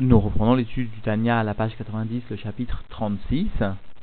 Nous reprenons l'étude du Tanya à la page 90, le chapitre 36.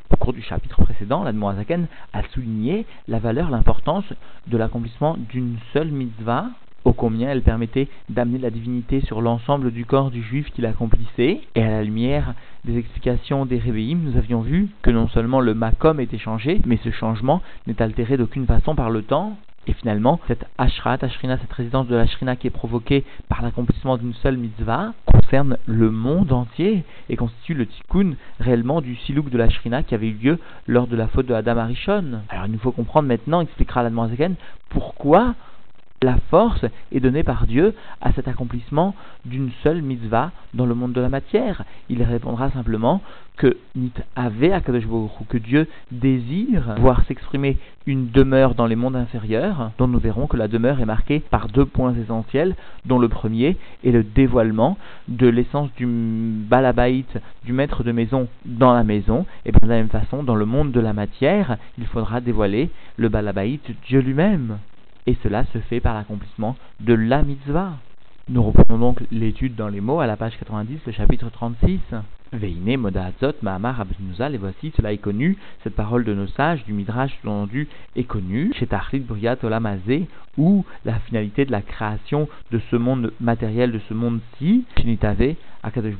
Au cours du chapitre précédent, l'Admoazaken a souligné la valeur, l'importance de l'accomplissement d'une seule mitzvah, au combien elle permettait d'amener la divinité sur l'ensemble du corps du juif qui l'accomplissait, et à la lumière des explications des Réveillим, nous avions vu que non seulement le makom était changé, mais ce changement n'est altéré d'aucune façon par le temps, et finalement, cette ashrat, ashrina, cette résidence de l'ashrina qui est provoquée par l'accomplissement d'une seule mitzvah, concerne le monde entier et constitue le tikkun réellement du silouk de l'ashrina qui avait eu lieu lors de la faute de Adam Arishon. Alors il nous faut comprendre maintenant, expliquera la pourquoi la force est donnée par Dieu à cet accomplissement d'une seule mitzvah dans le monde de la matière. Il répondra simplement que Nit que Dieu désire voir s'exprimer une demeure dans les mondes inférieurs, dont nous verrons que la demeure est marquée par deux points essentiels, dont le premier est le dévoilement de l'essence du balabaït, du maître de maison dans la maison, et de la même façon, dans le monde de la matière, il faudra dévoiler le balabaït, Dieu lui-même et cela se fait par l'accomplissement de la mitzvah. Nous reprenons donc l'étude dans les mots à la page 90, le chapitre 36. Veine Modazot Mahamar et voici, cela est connu, cette parole de nos sages, du Midrash sous-entendu est connue, chez Tachlit Briat Olamazé, où la finalité de la création de ce monde matériel, de ce monde-ci, Shinitave, Akadosh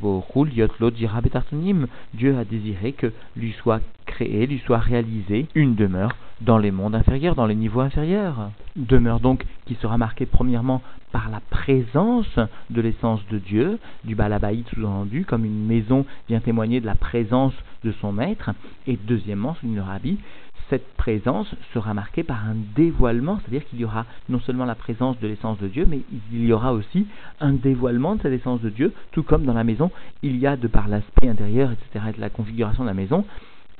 Yotlo Dieu a désiré que lui soit créé, lui soit réalisé une demeure dans les mondes inférieurs, dans les niveaux inférieurs. Demeure donc qui sera marquée premièrement par la présence de l'essence de Dieu, du balabaït sous-entendu, comme une maison vient témoigner de la présence de son maître. Et deuxièmement, souligne le rabbi, cette présence sera marquée par un dévoilement, c'est-à-dire qu'il y aura non seulement la présence de l'essence de Dieu, mais il y aura aussi un dévoilement de cette essence de Dieu, tout comme dans la maison, il y a, de par l'aspect intérieur, etc., de la configuration de la maison,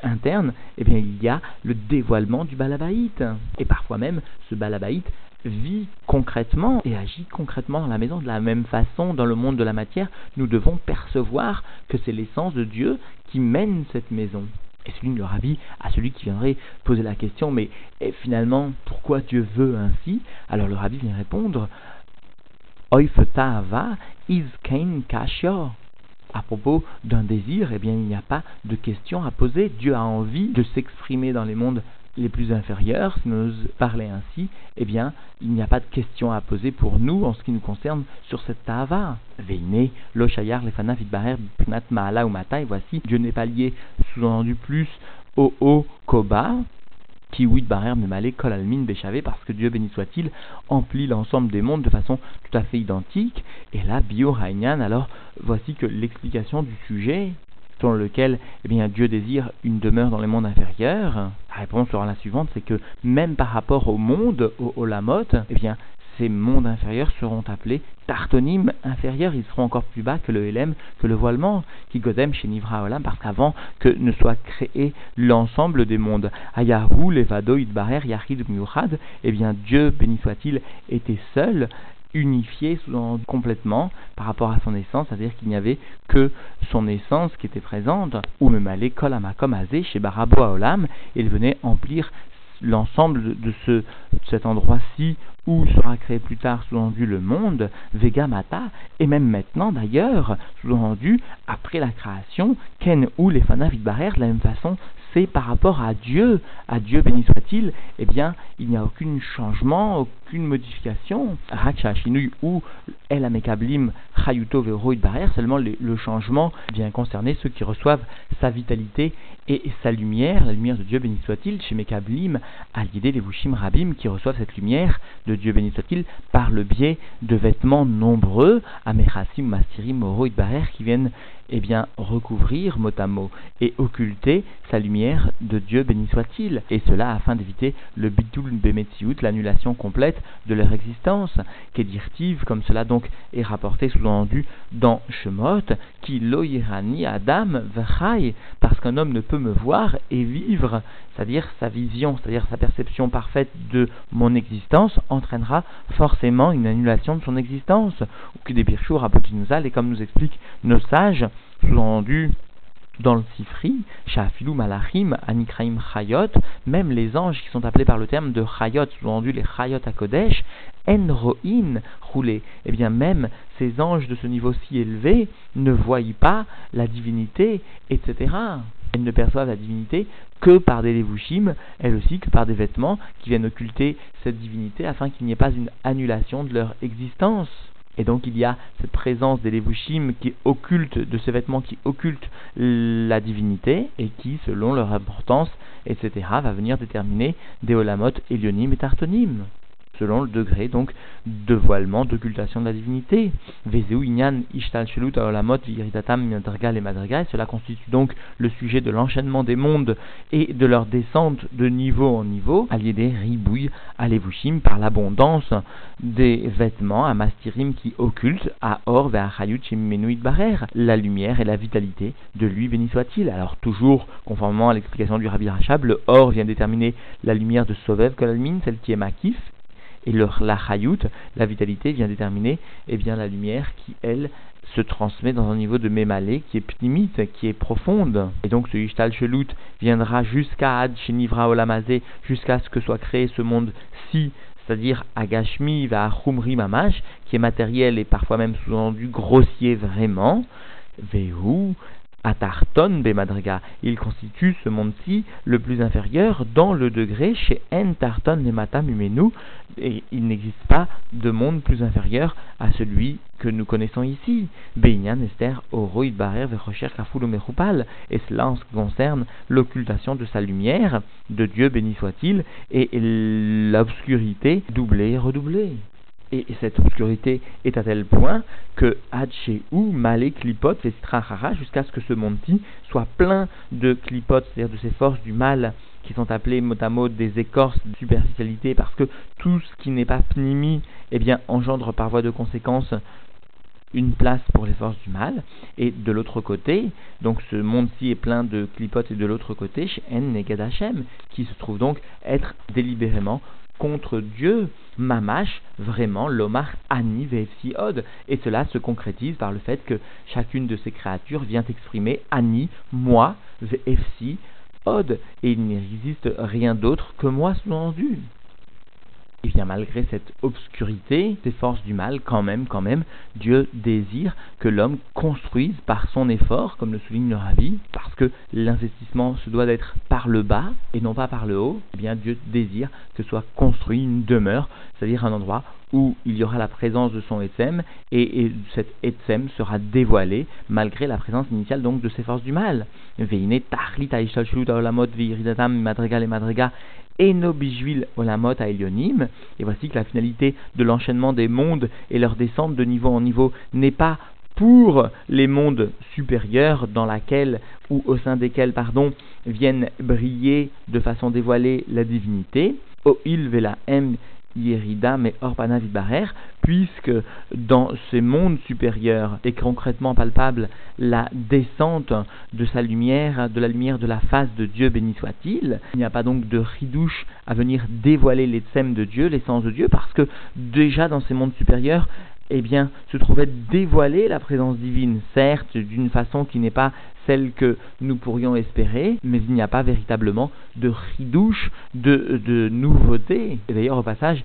interne, eh bien, il y a le dévoilement du balabaït. Et parfois même, ce balabaït vit concrètement et agit concrètement dans la maison de la même façon dans le monde de la matière, nous devons percevoir que c'est l'essence de Dieu qui mène cette maison. Et celui le rabbi à celui qui viendrait poser la question, mais finalement, pourquoi Dieu veut ainsi? Alors le rabbi vient répondre, Oifetava is kain À propos d'un désir, eh bien, il n'y a pas de question à poser. Dieu a envie de s'exprimer dans les mondes les plus inférieurs, si nous parler ainsi, eh bien, il n'y a pas de question à poser pour nous en ce qui nous concerne sur cette tava. Veine, lo shayar lefana vidbarer pnat maala ou mata, et voici, Dieu n'est pas lié, sous-entendu plus, au haut koba, qui oui barer malé kol almin béchavé, parce que Dieu béni soit-il, emplit l'ensemble des mondes de façon tout à fait identique. Et là, bio alors voici que l'explication du sujet selon lequel eh bien, Dieu désire une demeure dans les mondes inférieurs La réponse sera la suivante, c'est que même par rapport au monde, au Olamot, eh bien, ces mondes inférieurs seront appelés tartonymes inférieurs, ils seront encore plus bas que le LM, que le voilement, qui godem chez Nivra Olam, parce qu'avant que ne soit créé l'ensemble des mondes, Ayahu, Levado, Idbarer, Yahid, Miuchad, eh bien Dieu, béni soit-il, était seul, unifié complètement par rapport à son essence, c'est-à-dire qu'il n'y avait que son essence qui était présente, ou même à l'école à Makom Azé, chez Barabo Olam, il venait emplir l'ensemble de, ce, cet endroit-ci où sera créé plus tard sous-entendu le monde, Vegamata, et même maintenant d'ailleurs, sous-entendu, après la création, Ken ou les Fana de la même façon, c'est par rapport à Dieu, à Dieu béni soit-il, eh bien, il n'y a aucun changement, aucune modification. ou El Amekablim Chayuto Barer, seulement le, changement vient concerner ceux qui reçoivent sa vitalité et sa lumière, la lumière de Dieu béni soit-il, chez Mekablim, à l'idée des Vushim Rabim qui reçoivent cette lumière de Dieu béni soit-il par le biais de vêtements nombreux, Amechasim, Mastirim, Oroid Barer, qui viennent eh bien, recouvrir mot et occulter sa lumière de Dieu béni soit-il, et cela afin d'éviter le bitul bemetziut, l'annulation complète de leur existence, qu'édirtive, comme cela donc est rapporté sous-entendu dans Shemot, qui Adam v'chai, parce qu'un homme ne peut me voir et vivre, c'est-à-dire sa vision, c'est-à-dire sa perception parfaite de mon existence, entraînera forcément une annulation de son existence, ou que des birchour à et comme nous expliquent nos sages, sous-entendu dans le Sifri, Shafilou Malachim, Anikraim Chayot, même les anges qui sont appelés par le terme de Chayot, sous-entendu les Chayot à Kodesh, Enroin roulé. Eh bien, même ces anges de ce niveau si élevé ne voient pas la divinité, etc. Elles ne perçoivent la divinité que par des levushim, elles aussi que par des vêtements qui viennent occulter cette divinité afin qu'il n'y ait pas une annulation de leur existence. Et donc il y a cette présence des levushim qui occulte, de ces vêtements qui occultent la divinité et qui, selon leur importance, etc., va venir déterminer des olamot, élionim et tartonim selon le degré donc de voilement, d'occultation de la divinité. Et cela constitue donc le sujet de l'enchaînement des mondes et de leur descente de niveau en niveau, alliés des ribouilles à levushim par l'abondance des vêtements à mastirim qui occultent à or vers barer la lumière et la vitalité de lui béni soit-il. Alors toujours conformément à l'explication du Rabbi Rachab, le or vient déterminer la lumière de Sovev Kolalmin, celle qui est makif, et la chayut, la vitalité, vient déterminer eh bien, la lumière qui, elle, se transmet dans un niveau de mémalé qui est pnimite, qui est profonde. Et donc ce Ishtal Shelut viendra jusqu'à Ad Shenivra Olamazé, jusqu'à ce que soit créé ce monde-ci, c'est-à-dire Agashmi va Chumri Mamash, qui est matériel et parfois même sous-entendu grossier vraiment. Vehu Atarton Bemadriga. Il constitue ce monde-ci le plus inférieur dans le degré chez En Tarton Nemata Mumenu, et il n'existe pas de monde plus inférieur à celui que nous connaissons ici. Beinyan Esther Oroid Barer Vechocher Kafulu Mechupal, et cela en ce qui concerne l'occultation de sa lumière, de Dieu béni soit-il, et l'obscurité doublée et redoublée. Et cette obscurité est à tel point que ou Malé, Klipot, Strahara, jusqu'à ce que ce monde-ci soit plein de Klipot, c'est-à-dire de ces forces du mal qui sont appelées mot à mot des écorces de superficialité, parce que tout ce qui n'est pas pnimi, eh bien, engendre par voie de conséquence une place pour les forces du mal, et de l'autre côté, donc ce monde-ci est plein de clipotes, et de l'autre côté, En Neged qui se trouve donc être délibérément contre Dieu, mamash, vraiment, l'omar ani od. Et cela se concrétise par le fait que chacune de ces créatures vient exprimer ani, moi, vefsi od. Et il n'existe rien d'autre que moi sous-entendu. Et bien malgré cette obscurité, ces forces du mal, quand même, quand même, Dieu désire que l'homme construise par son effort, comme le souligne le parce l'investissement se doit d'être par le bas et non pas par le haut. Et bien Dieu désire que soit construit une demeure, c'est-à-dire un endroit où il y aura la présence de son Etsem et, et cet Etsem sera dévoilé malgré la présence initiale donc de ces forces du mal. Veine madriga madriga Eno Olamot à. Et voici que la finalité de l'enchaînement des mondes et leur descente de niveau en niveau n'est pas pour les mondes supérieurs dans laquelle ou au sein desquels pardon viennent briller de façon dévoilée la divinité. Il vela m Yerida mais Orpana Vibarer, puisque dans ces mondes supérieurs est concrètement palpable la descente de sa lumière, de la lumière de la face de Dieu béni soit-il. Il n'y a pas donc de ridouche à venir dévoiler les thèmes de Dieu, l'essence de Dieu, parce que déjà dans ces mondes supérieurs, eh bien, se trouvait dévoiler la présence divine, certes d'une façon qui n'est pas celle que nous pourrions espérer, mais il n'y a pas véritablement de ridouche, de, de nouveauté. D'ailleurs, au passage,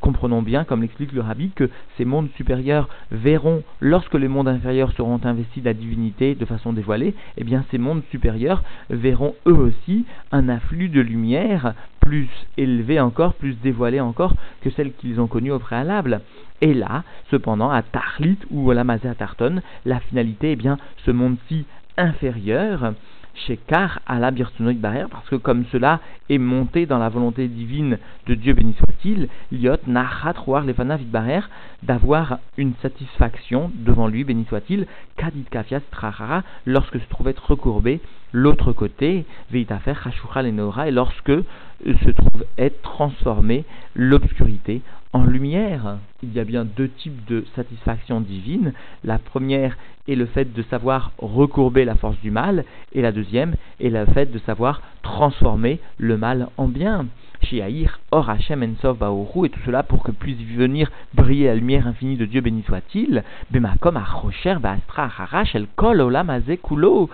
comprenons bien, comme l'explique le rabbi, que ces mondes supérieurs verront, lorsque les mondes inférieurs seront investis de la divinité de façon dévoilée, eh bien ces mondes supérieurs verront eux aussi un afflux de lumière plus élevé encore, plus dévoilé encore que celle qu'ils ont connue au préalable. Et là, cependant, à Tarlit ou à la Tarton, la finalité, eh bien, ce monde-ci inférieur, chez Kar la barrière, parce que comme cela est monté dans la volonté divine de Dieu béni soit-il, Liot Nachat Roar Lefana barrière, d'avoir une satisfaction devant lui, béni soit-il, Kadit Kafias Trahara, lorsque se trouvait recourbé l'autre côté, Veitafer Hashura Lenora, et lorsque se trouve être transformé l'obscurité en lumière. Il y a bien deux types de satisfaction divine. La première est le fait de savoir recourber la force du mal, et la deuxième est le fait de savoir transformer le mal en bien. Shiaïr, Or Hashem Ensov et tout cela pour que puisse venir briller la lumière infinie de Dieu, béni soit-il, Bemakom Achocher Bastra Harash El Kol Olam Kulo,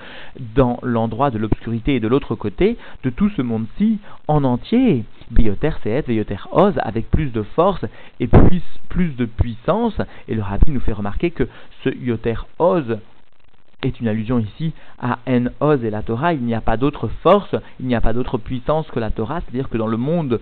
dans l'endroit de l'obscurité et de l'autre côté de tout ce monde-ci en entier. Bioter Seet, Bioter Oz, avec plus de force et plus, plus de puissance, et le Rabbi nous fait remarquer que ce Yoter Oz est une allusion ici à En Oz et la Torah. Il n'y a pas d'autre force, il n'y a pas d'autre puissance que la Torah, c'est-à-dire que dans le monde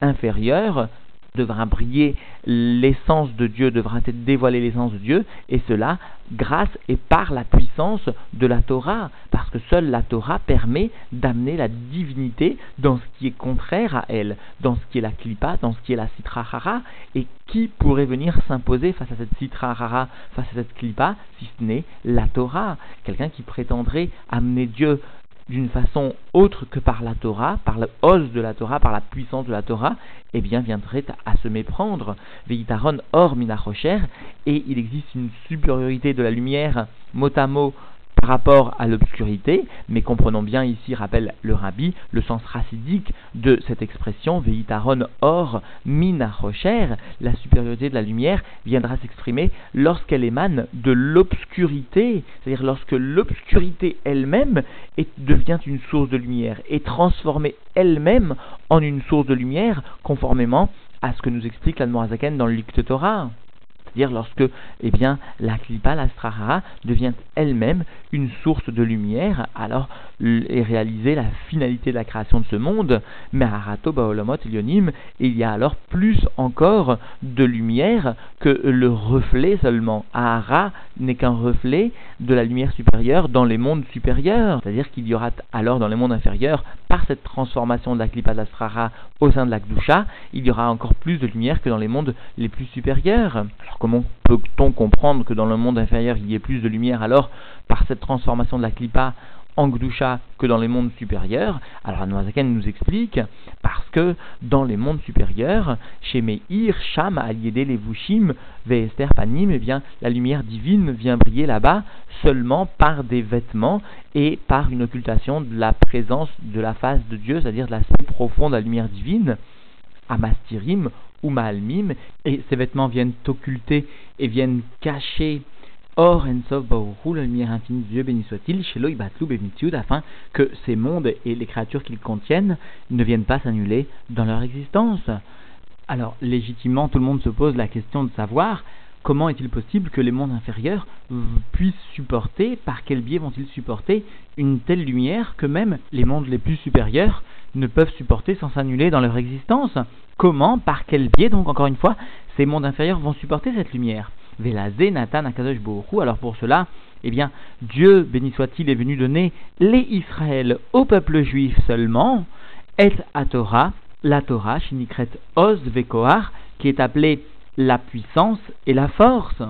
inférieur, devra briller l'essence de Dieu, devra être dévoilée l'essence de Dieu, et cela grâce et par la puissance de la Torah, parce que seule la Torah permet d'amener la divinité dans ce qui est contraire à elle, dans ce qui est la klipa, dans ce qui est la hara, et qui pourrait venir s'imposer face à cette hara, face à cette klipa, si ce n'est la Torah, quelqu'un qui prétendrait amener Dieu d'une façon autre que par la Torah, par la hausse de la Torah, par la puissance de la Torah, eh bien viendrait à se méprendre. Veitaron or minachocher, et il existe une supériorité de la lumière mot par rapport à l'obscurité, mais comprenons bien ici, rappelle le rabbi, le sens racidique de cette expression, Veitaron or minachocher, la supériorité de la lumière viendra s'exprimer lorsqu'elle émane de l'obscurité, c'est-à-dire lorsque l'obscurité elle-même devient une source de lumière, et transformée elle-même en une source de lumière, conformément à ce que nous explique l'Admorazaken dans le Torah c'est-à-dire lorsque eh bien, la klipa, la strahara, devient elle-même une source de lumière, alors est réalisée la finalité de la création de ce monde, mais Harato Baolamot Ilionim, il y a alors plus encore de lumière que le reflet seulement. Ahara n'est qu'un reflet de la lumière supérieure dans les mondes supérieurs, c'est-à-dire qu'il y aura alors dans les mondes inférieurs, par cette transformation de la klipa de au sein de la Gdusha, il y aura encore plus de lumière que dans les mondes les plus supérieurs. Comment peut-on comprendre que dans le monde inférieur il y ait plus de lumière alors par cette transformation de la clipa en Gdusha que dans les mondes supérieurs? Alors Noazaken nous explique parce que dans les mondes supérieurs, chez Meir, Sham, Aliédé, les Vushim, Vester, Panim, eh bien la lumière divine vient briller là-bas seulement par des vêtements et par une occultation de la présence de la face de Dieu, c'est-à-dire de l'aspect profond de la lumière divine. Amastirim ou Maalmim, et ces vêtements viennent occulter et viennent cacher Or, Ensov Baoru, la lumière infinie de Dieu, béni soit-il, chez Batlou afin que ces mondes et les créatures qu'ils contiennent ne viennent pas s'annuler dans leur existence. Alors, légitimement, tout le monde se pose la question de savoir comment est-il possible que les mondes inférieurs puissent supporter, par quel biais vont-ils supporter une telle lumière que même les mondes les plus supérieurs ne peuvent supporter sans s'annuler dans leur existence? Comment, par quel biais, donc encore une fois, ces mondes inférieurs vont supporter cette lumière? Alors pour cela, eh bien, Dieu, béni soit-il, est venu donner les Israël au peuple juif seulement, et à Torah, la Torah, Shinikret Oz Vekoar, qui est appelée la puissance et la force.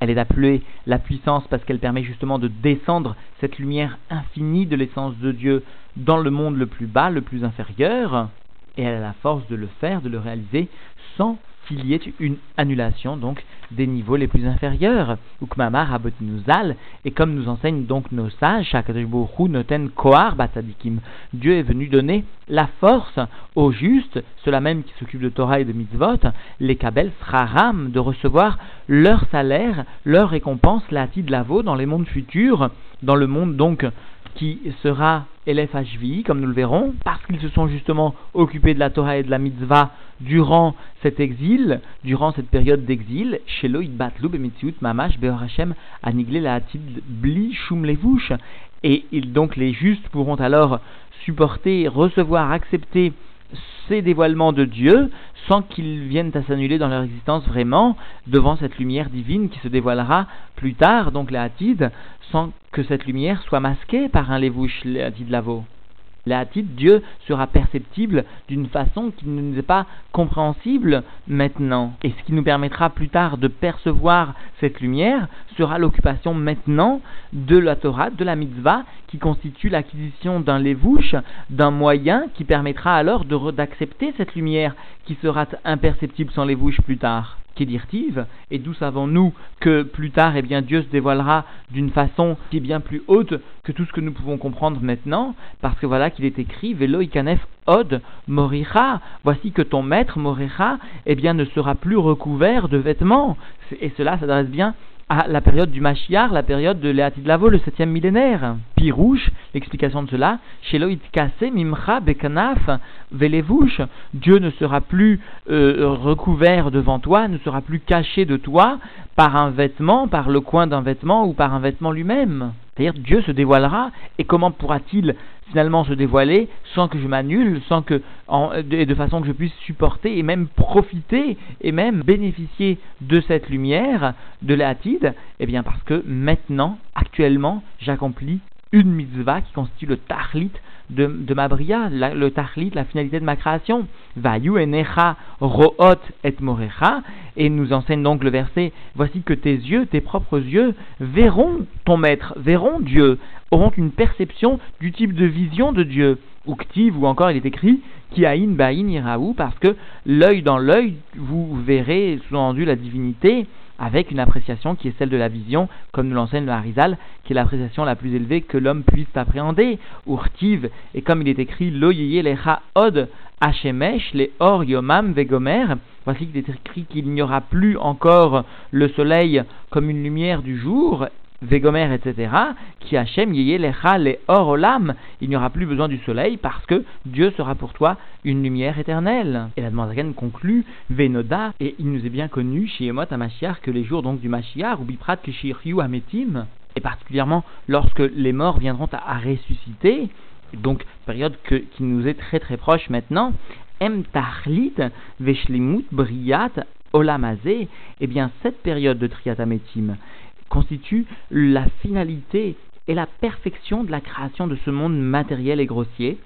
Elle est appelée la puissance parce qu'elle permet justement de descendre cette lumière infinie de l'essence de Dieu dans le monde le plus bas, le plus inférieur, et elle a la force de le faire, de le réaliser sans qu'il y ait une annulation donc des niveaux les plus inférieurs. Ukmamar Abotinuzal, et comme nous enseignent donc nos sages, Noten Kohar Batadikim, Dieu est venu donner la force aux justes, ceux-là même qui s'occupent de Torah et de Mitzvot, les Kabel Sraram, de recevoir leur salaire, leur récompense, la de Lavo, dans les mondes futurs, dans le monde donc qui sera LFHVI, comme nous le verrons, parce qu'ils se sont justement occupés de la Torah et de la mitzvah durant cet exil, durant cette période d'exil, chez Loïd Batloub et Mamash Beorachem Aniglé la Bli Shum Et donc les justes pourront alors supporter, recevoir, accepter ces dévoilements de Dieu sans qu'ils viennent à s'annuler dans leur existence vraiment devant cette lumière divine qui se dévoilera plus tard, donc la Hatid, sans que cette lumière soit masquée par un lévouche, la Hatid Lavo. La Hatid, Dieu sera perceptible d'une façon qui ne nous est pas compréhensible maintenant. Et ce qui nous permettra plus tard de percevoir cette lumière sera l'occupation maintenant de la Torah, de la mitzvah, qui constitue l'acquisition d'un lévouche, d'un moyen qui permettra alors d'accepter cette lumière qui sera imperceptible sans lévouche plus tard. Et d'où savons-nous que plus tard, eh bien, Dieu se dévoilera d'une façon qui est bien plus haute que tout ce que nous pouvons comprendre maintenant, parce que voilà qu'il est écrit, Velo ikanef od moricha, voici que ton maître moricha, eh bien, ne sera plus recouvert de vêtements, et cela s'adresse bien à la période du Mashiach, la période de Léatid Lavo, le septième millénaire. Pirouche, l'explication de cela, Sheloit Kase Mimcha Bekanaf Velevouche, Dieu ne sera plus euh, recouvert devant toi, ne sera plus caché de toi par un vêtement, par le coin d'un vêtement ou par un vêtement lui-même. C'est-à-dire Dieu se dévoilera et comment pourra-t-il finalement se dévoiler sans que je m'annule, sans que de façon que je puisse supporter et même profiter et même bénéficier de cette lumière de l'Atid Eh bien parce que maintenant, actuellement, j'accomplis une mitzvah qui constitue le tahlit de, ma bria, le tahlit, la finalité de ma création. Vayu enecha root et morecha. Et nous enseigne donc le verset Voici que tes yeux, tes propres yeux, verront ton maître, verront Dieu, auront une perception du type de vision de Dieu. Ou ou encore il est écrit Kiain bain iraou, parce que l'œil dans l'œil, vous verrez sous-entendu la divinité avec une appréciation qui est celle de la vision, comme nous l'enseigne le Harizal, qui est l'appréciation la plus élevée que l'homme puisse appréhender. Urtiv, et comme il est écrit, Lo lecha od Hashemesh, les or yomam vegomer, voici qu'il est écrit qu'il n'y aura plus encore le soleil comme une lumière du jour, Végomer, etc., qui Hachem yeye lecha le or olam, il n'y aura plus besoin du soleil parce que Dieu sera pour toi une lumière éternelle. Et la Zaken conclut Venoda, et il nous est bien connu chez Emot Mashiach que les jours donc du Mashiach, ou Biprat Kishiryu Ametim, et particulièrement lorsque les morts viendront à, ressusciter, donc période qui nous est très très proche maintenant, Em Veshlimut Briat Olamazé, eh bien cette période de Triatametim, constitue la finalité et la perfection de la création de ce monde matériel et grossier.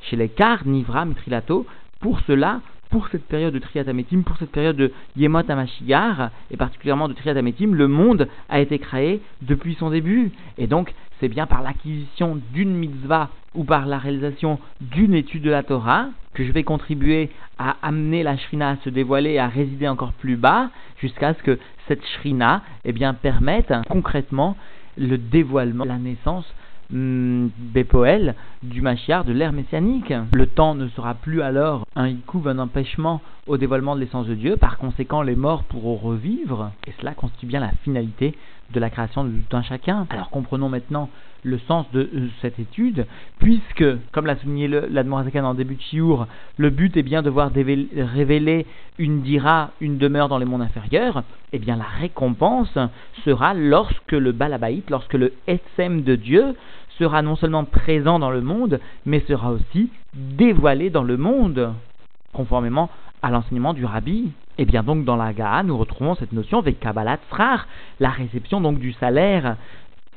Chez les Nivra, Mitrilato, pour cela, pour cette période de Triatametim, pour cette période de Yemot Amashigar, et particulièrement de Triatametim, le monde a été créé depuis son début. Et donc, c'est bien par l'acquisition d'une mitzvah ou par la réalisation d'une étude de la Torah que je vais contribuer à amener la Shrina à se dévoiler et à résider encore plus bas, jusqu'à ce que cette Shrina eh bien, permette concrètement le dévoilement, la naissance hmm, Bépoel du Machiar, de l'ère messianique. Le temps ne sera plus alors un hikouv, un empêchement au dévoilement de l'essence de Dieu. Par conséquent, les morts pourront revivre. Et cela constitue bien la finalité de la création de tout un chacun. Alors comprenons maintenant le sens de euh, cette étude, puisque, comme l'a souligné l'Admorazakan en début de Chiour, le but est bien de voir révéler une dira, une demeure dans les mondes inférieurs, eh bien la récompense sera lorsque le Balabaït, lorsque le SM de Dieu sera non seulement présent dans le monde, mais sera aussi dévoilé dans le monde, conformément à l'enseignement du Rabbi. Et eh bien donc dans la Gaha, nous retrouvons cette notion avec Kabbalat Srar, la réception donc du salaire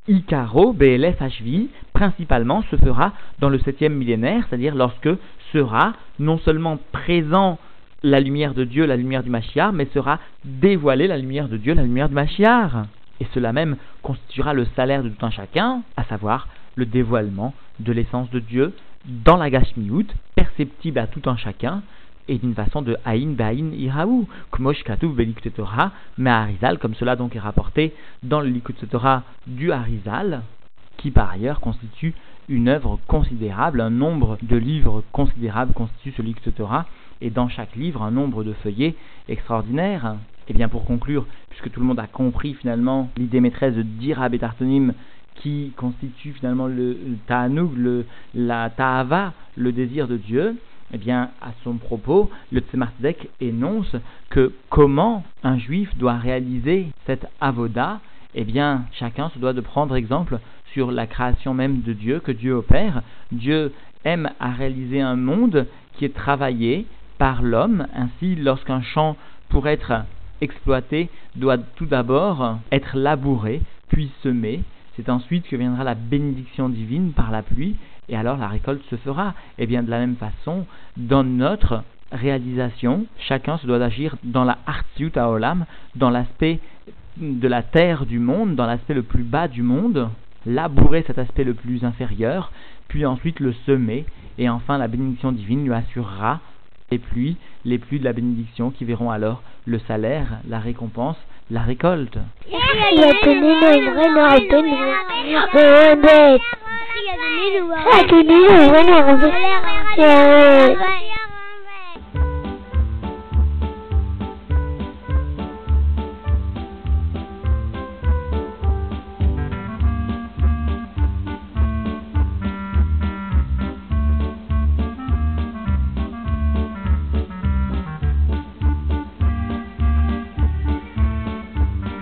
Icaro, BLF HV, principalement se fera dans le septième millénaire, c'est-à-dire lorsque sera non seulement présent la lumière de Dieu, la lumière du Mashiach, mais sera dévoilée la lumière de Dieu, la lumière du Mashiach. Et cela même constituera le salaire de tout un chacun, à savoir le dévoilement de l'essence de Dieu dans la Gashmiut, perceptible à tout un chacun, et d'une façon de Aïn Baïn Iraou, Kmosh Katuv Torah, mais Harizal, comme cela donc est rapporté dans le Likut Torah du Harizal, qui par ailleurs constitue une œuvre considérable, un nombre de livres considérables constitue ce Likut Torah, et dans chaque livre un nombre de feuillets extraordinaires. Et bien pour conclure, puisque tout le monde a compris finalement l'idée maîtresse de Dira Betartonim qui constitue finalement le, le la Ta'ava, le désir de Dieu, eh bien, à son propos, le Tzemar énonce que comment un juif doit réaliser cette avoda, eh bien, chacun se doit de prendre exemple sur la création même de Dieu, que Dieu opère. Dieu aime à réaliser un monde qui est travaillé par l'homme. Ainsi, lorsqu'un champ, pour être exploité, doit tout d'abord être labouré, puis semé. C'est ensuite que viendra la bénédiction divine par la pluie, et alors la récolte se fera. Et eh bien de la même façon, dans notre réalisation, chacun se doit d'agir dans la Artiut Olam, dans l'aspect de la terre du monde, dans l'aspect le plus bas du monde, labourer cet aspect le plus inférieur, puis ensuite le semer, et enfin la bénédiction divine lui assurera les pluies, les pluies de la bénédiction qui verront alors le salaire, la récompense, la récolte. ตัวนี้หนูว่าตัวนี้หนูว่าหนูเจอ